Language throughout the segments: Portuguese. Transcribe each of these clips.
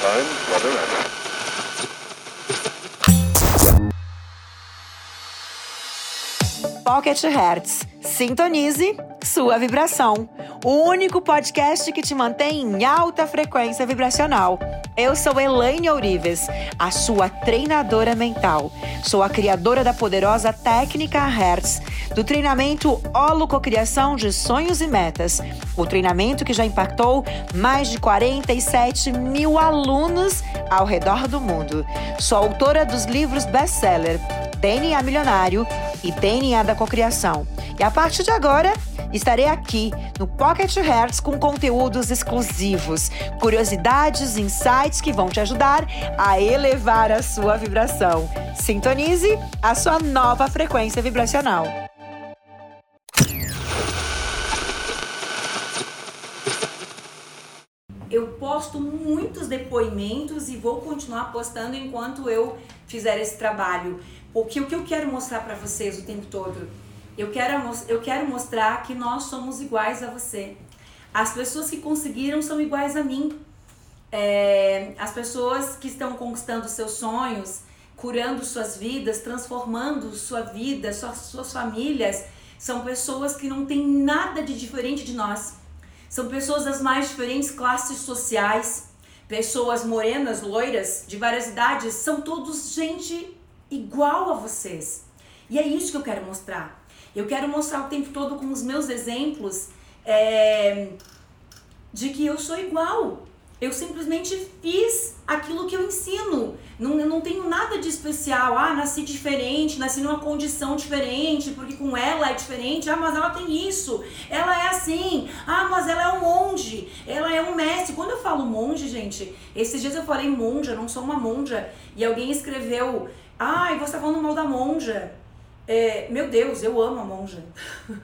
time, weather, and Pocket Hertz. Sintonize sua vibração. O único podcast que te mantém em alta frequência vibracional. Eu sou Elaine Ourives, a sua treinadora mental. Sou a criadora da poderosa técnica Hertz, do treinamento Holococriação de Sonhos e Metas. O treinamento que já impactou mais de 47 mil alunos ao redor do mundo. Sou autora dos livros best-seller DNA Milionário e DNA da Cocriação. E a partir de agora, estarei aqui no Pocket Hertz com conteúdos exclusivos, curiosidades, insights que vão te ajudar a elevar a sua vibração. Sintonize a sua nova frequência vibracional. Eu posto muitos depoimentos e vou continuar postando enquanto eu fizer esse trabalho. Porque o que eu quero mostrar para vocês o tempo todo? Eu quero, eu quero mostrar que nós somos iguais a você. As pessoas que conseguiram são iguais a mim. É, as pessoas que estão conquistando seus sonhos, curando suas vidas, transformando sua vida, suas, suas famílias, são pessoas que não têm nada de diferente de nós. São pessoas das mais diferentes classes sociais, pessoas morenas, loiras, de várias idades, são todos gente igual a vocês. E é isso que eu quero mostrar. Eu quero mostrar o tempo todo com os meus exemplos é, de que eu sou igual. Eu simplesmente fiz aquilo que eu ensino. Não, eu não tenho nada de especial. Ah, nasci diferente, nasci numa condição diferente, porque com ela é diferente. Ah, mas ela tem isso. Ela é assim. Ah, mas ela é um monge. Ela é um mestre. Quando eu falo monge, gente, esses dias eu falei monja, não sou uma monja. E alguém escreveu Ai, você tá falando mal da monja. É, meu Deus, eu amo a monja.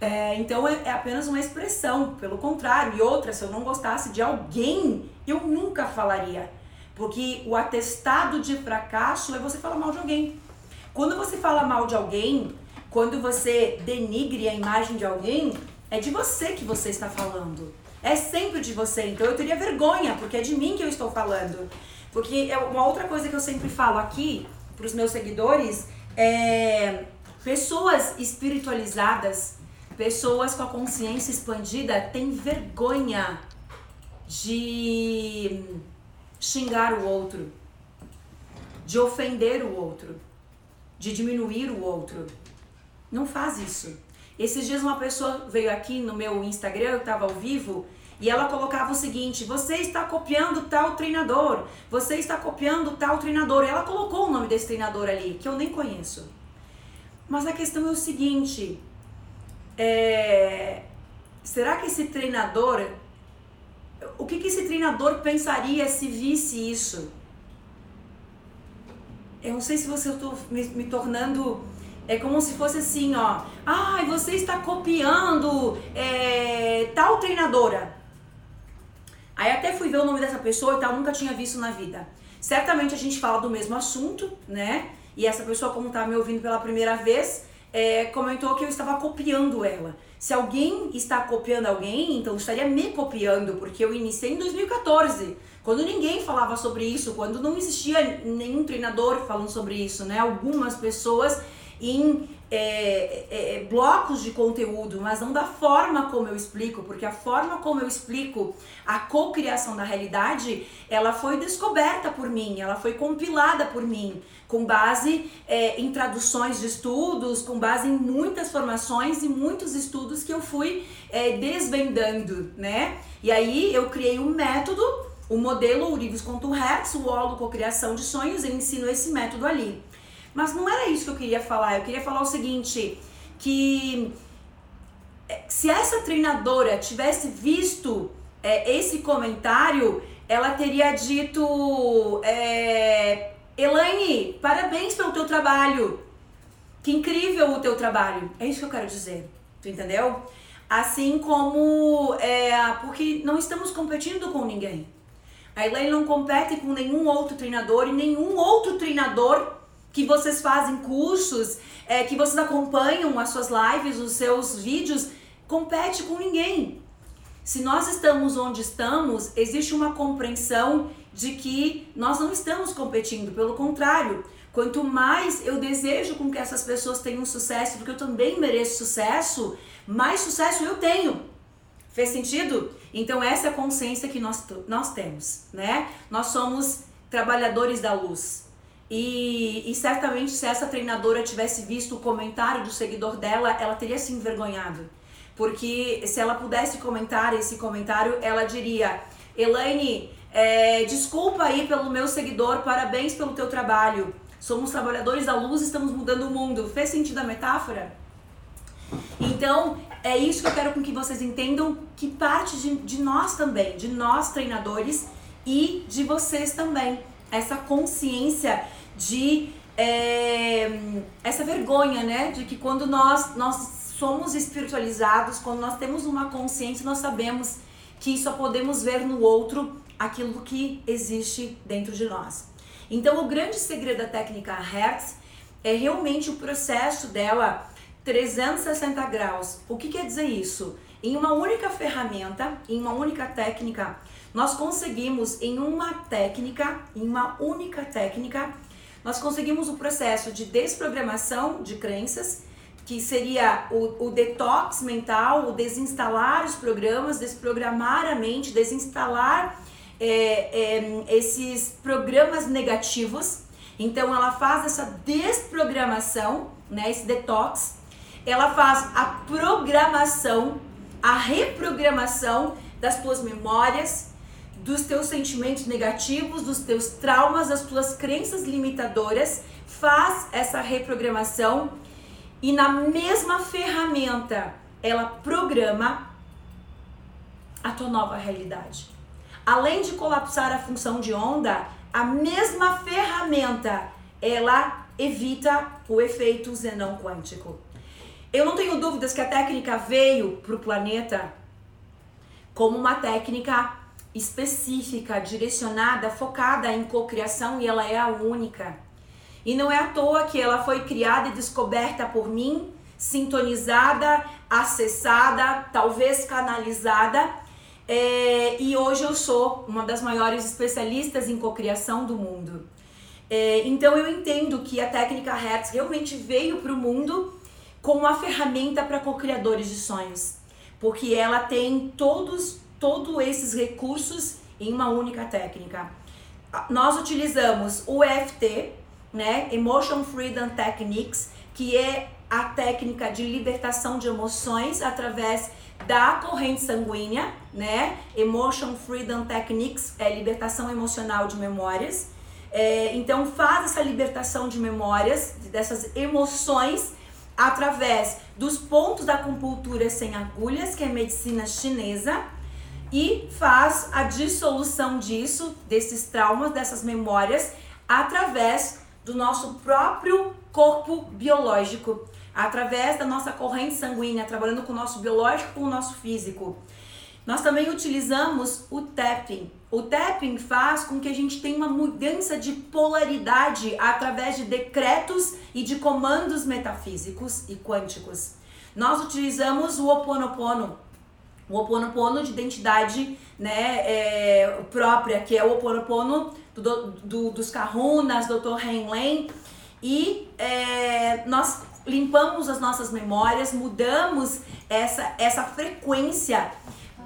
é, então é, é, apenas uma expressão, pelo contrário. E outra, se eu não gostasse de alguém, eu nunca falaria. Porque o atestado de fracasso é você falar mal de alguém. Quando você fala mal de alguém, quando você denigre a imagem de alguém, é de você que você está falando. É sempre de você. Então eu teria vergonha, porque é de mim que eu estou falando. Porque é uma outra coisa que eu sempre falo aqui para os meus seguidores é pessoas espiritualizadas, pessoas com a consciência expandida têm vergonha de xingar o outro, de ofender o outro, de diminuir o outro. Não faz isso. Esses dias uma pessoa veio aqui no meu Instagram, eu estava ao vivo, e ela colocava o seguinte: você está copiando tal treinador, você está copiando tal treinador. E ela colocou o nome desse treinador ali, que eu nem conheço. Mas a questão é o seguinte: é, será que esse treinador. O que, que esse treinador pensaria se visse isso? Eu não sei se você estou me, me tornando é como se fosse assim, ó. Ai, ah, você está copiando é, tal treinadora. Aí até fui ver o nome dessa pessoa e tal, nunca tinha visto na vida. Certamente a gente fala do mesmo assunto, né? E essa pessoa, como tá me ouvindo pela primeira vez, é, comentou que eu estava copiando ela. Se alguém está copiando alguém, então estaria me copiando, porque eu iniciei em 2014, quando ninguém falava sobre isso, quando não existia nenhum treinador falando sobre isso, né? Algumas pessoas em é, é, é, blocos de conteúdo, mas não da forma como eu explico, porque a forma como eu explico a cocriação da realidade, ela foi descoberta por mim, ela foi compilada por mim, com base é, em traduções de estudos, com base em muitas formações e muitos estudos que eu fui é, desvendando, né? E aí eu criei um método, o modelo Ourives Conto Hertz, o Holo Cocriação de Sonhos, eu ensino esse método ali. Mas não era isso que eu queria falar. Eu queria falar o seguinte, que é, se essa treinadora tivesse visto é, esse comentário, ela teria dito: é, Elaine, parabéns pelo teu trabalho. Que incrível o teu trabalho. É isso que eu quero dizer. Tu entendeu? Assim como. É, porque não estamos competindo com ninguém. A Elaine não compete com nenhum outro treinador e nenhum outro treinador que vocês fazem cursos, é, que vocês acompanham as suas lives, os seus vídeos, compete com ninguém. se nós estamos onde estamos, existe uma compreensão de que nós não estamos competindo, pelo contrário, quanto mais eu desejo com que essas pessoas tenham sucesso, porque eu também mereço sucesso, mais sucesso eu tenho. Fez sentido? Então essa é a consciência que nós, nós temos, né? Nós somos trabalhadores da luz. E, e certamente se essa treinadora tivesse visto o comentário do seguidor dela, ela teria se envergonhado porque se ela pudesse comentar esse comentário, ela diria: Elaine, é, desculpa aí pelo meu seguidor, parabéns pelo teu trabalho. Somos trabalhadores da luz, estamos mudando o mundo. Fez sentido a metáfora? Então, é isso que eu quero com que vocês entendam que parte de, de nós também, de nós treinadores e de vocês também. Essa consciência de é, essa vergonha, né? De que quando nós, nós somos espiritualizados, quando nós temos uma consciência, nós sabemos que só podemos ver no outro aquilo que existe dentro de nós. Então, o grande segredo da técnica Hertz é realmente o processo dela 360 graus. O que quer dizer isso? Em uma única ferramenta, em uma única técnica, nós conseguimos em uma técnica, em uma única técnica, nós conseguimos o processo de desprogramação de crenças que seria o, o detox mental, o desinstalar os programas, desprogramar a mente, desinstalar é, é, esses programas negativos. Então ela faz essa desprogramação, né, esse detox. Ela faz a programação, a reprogramação das tuas memórias, dos teus sentimentos negativos, dos teus traumas, das tuas crenças limitadoras. Faz essa reprogramação e na mesma ferramenta ela programa a tua nova realidade. Além de colapsar a função de onda, a mesma ferramenta ela evita o efeito zenão quântico. Eu não tenho dúvidas que a técnica veio para o planeta como uma técnica específica, direcionada, focada em cocriação e ela é a única. E não é à toa que ela foi criada e descoberta por mim, sintonizada, acessada, talvez canalizada. É, e hoje eu sou uma das maiores especialistas em cocriação do mundo. É, então eu entendo que a técnica Hertz realmente veio para o mundo como uma ferramenta para co-criadores de sonhos, porque ela tem todos, todos esses recursos em uma única técnica. Nós utilizamos o EFT, né? Emotion Freedom Techniques, que é a técnica de libertação de emoções através da corrente sanguínea, né? Emotion Freedom Techniques é libertação emocional de memórias. É, então faz essa libertação de memórias, dessas emoções, através dos pontos da acupuntura sem agulhas, que é medicina chinesa, e faz a dissolução disso, desses traumas, dessas memórias, através do nosso próprio corpo biológico, através da nossa corrente sanguínea, trabalhando com o nosso biológico, com o nosso físico. Nós também utilizamos o tapping. O tapping faz com que a gente tenha uma mudança de polaridade através de decretos e de comandos metafísicos e quânticos. Nós utilizamos o Oponopono, o Oponopono de identidade né, é, própria, que é o Oponopono do, do, dos Kahunas, Dr. Henlen, e é, nós limpamos as nossas memórias, mudamos essa, essa frequência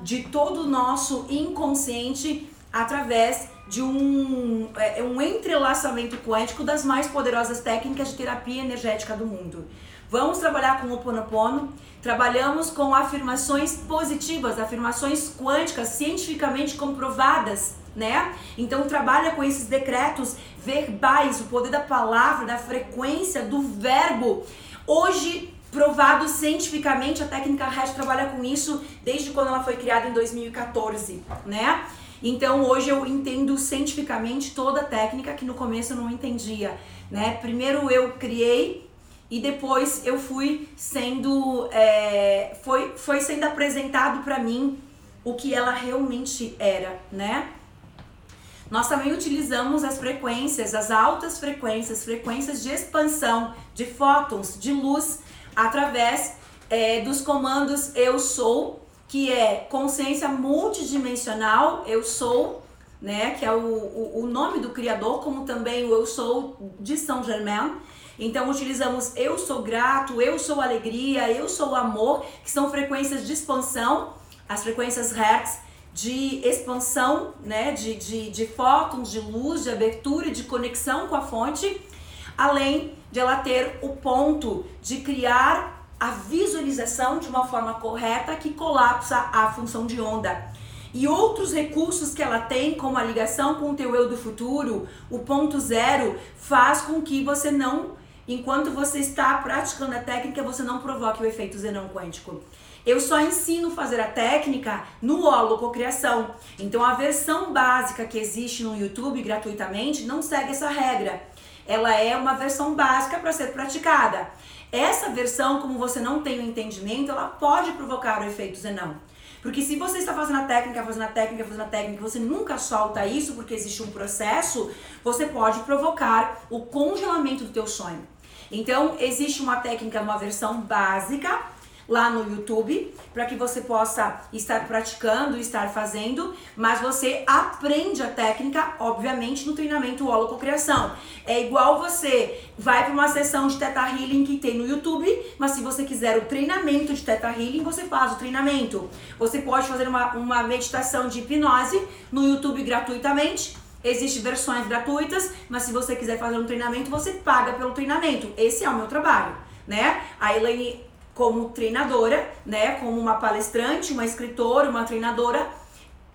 de todo o nosso inconsciente através de um, é, um entrelaçamento quântico das mais poderosas técnicas de terapia energética do mundo. Vamos trabalhar com o Ponopono, trabalhamos com afirmações positivas, afirmações quânticas cientificamente comprovadas né? Então trabalha com esses decretos verbais, o poder da palavra, da frequência, do verbo. Hoje provado cientificamente, a técnica REST trabalha com isso desde quando ela foi criada em 2014, né? Então hoje eu entendo cientificamente toda a técnica que no começo eu não entendia, né? Primeiro eu criei e depois eu fui sendo é, foi, foi sendo apresentado para mim o que ela realmente era, né? Nós também utilizamos as frequências, as altas frequências, frequências de expansão de fótons, de luz, através é, dos comandos eu sou que é consciência multidimensional, eu sou, né, que é o, o, o nome do criador, como também o eu sou de São Germain. Então utilizamos eu sou grato, eu sou alegria, eu sou amor, que são frequências de expansão, as frequências Hertz de expansão, né, de, de, de fótons, de luz, de abertura, de conexão com a fonte, além de ela ter o ponto de criar a visualização de uma forma correta que colapsa a função de onda. E outros recursos que ela tem, como a ligação com o teu eu do futuro, o ponto zero, faz com que você não, enquanto você está praticando a técnica, você não provoque o efeito zenão quântico. Eu só ensino fazer a técnica no holococriação. Então a versão básica que existe no YouTube gratuitamente não segue essa regra. Ela é uma versão básica para ser praticada. Essa versão, como você não tem o entendimento, ela pode provocar o efeito zenão. Porque se você está fazendo a técnica, fazendo a técnica, fazendo a técnica, você nunca solta isso porque existe um processo, você pode provocar o congelamento do teu sonho. Então, existe uma técnica, uma versão básica lá no YouTube para que você possa estar praticando, estar fazendo, mas você aprende a técnica, obviamente, no treinamento holococriação. É igual você vai para uma sessão de Teta Healing que tem no YouTube, mas se você quiser o treinamento de Teta Healing, você faz o treinamento. Você pode fazer uma, uma meditação de hipnose no YouTube gratuitamente. Existem versões gratuitas, mas se você quiser fazer um treinamento, você paga pelo treinamento. Esse é o meu trabalho, né? A Elaine como treinadora, né, como uma palestrante, uma escritora, uma treinadora,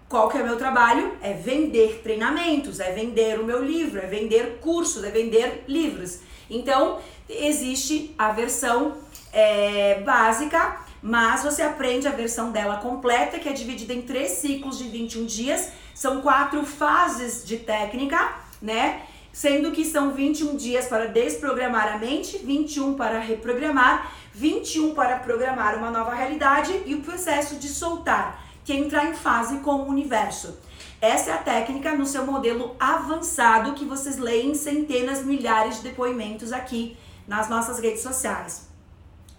qual que é o meu trabalho? É vender treinamentos, é vender o meu livro, é vender cursos, é vender livros. Então, existe a versão é, básica, mas você aprende a versão dela completa, que é dividida em três ciclos de 21 dias. São quatro fases de técnica, né? Sendo que são 21 dias para desprogramar a mente, 21 para reprogramar 21 para programar uma nova realidade e o processo de soltar, que é entrar em fase com o universo. Essa é a técnica no seu modelo avançado que vocês leem centenas, milhares de depoimentos aqui nas nossas redes sociais.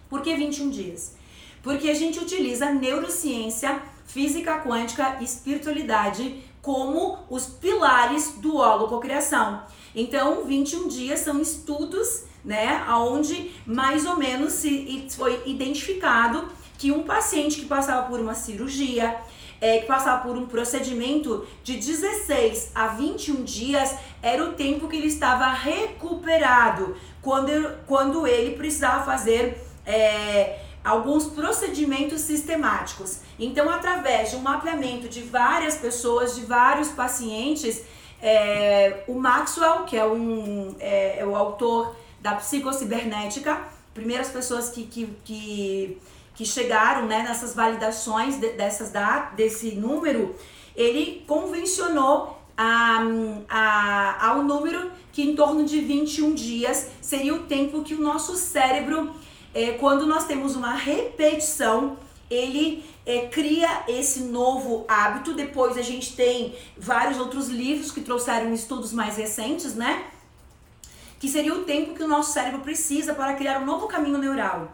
Por que 21 dias? Porque a gente utiliza neurociência, física quântica e espiritualidade como os pilares do holococriação. Então, 21 dias são estudos né? Onde mais ou menos se foi identificado que um paciente que passava por uma cirurgia, é, que passava por um procedimento de 16 a 21 dias era o tempo que ele estava recuperado quando, quando ele precisava fazer é, alguns procedimentos sistemáticos. Então, através de um mapeamento de várias pessoas, de vários pacientes, é, o Maxwell, que é, um, é, é o autor da psicocibernética, primeiras pessoas que, que, que, que chegaram né, nessas validações de, dessas da, desse número, ele convencionou a, a, ao número que em torno de 21 dias seria o tempo que o nosso cérebro, é, quando nós temos uma repetição, ele é, cria esse novo hábito. Depois a gente tem vários outros livros que trouxeram estudos mais recentes, né? que seria o tempo que o nosso cérebro precisa para criar um novo caminho neural.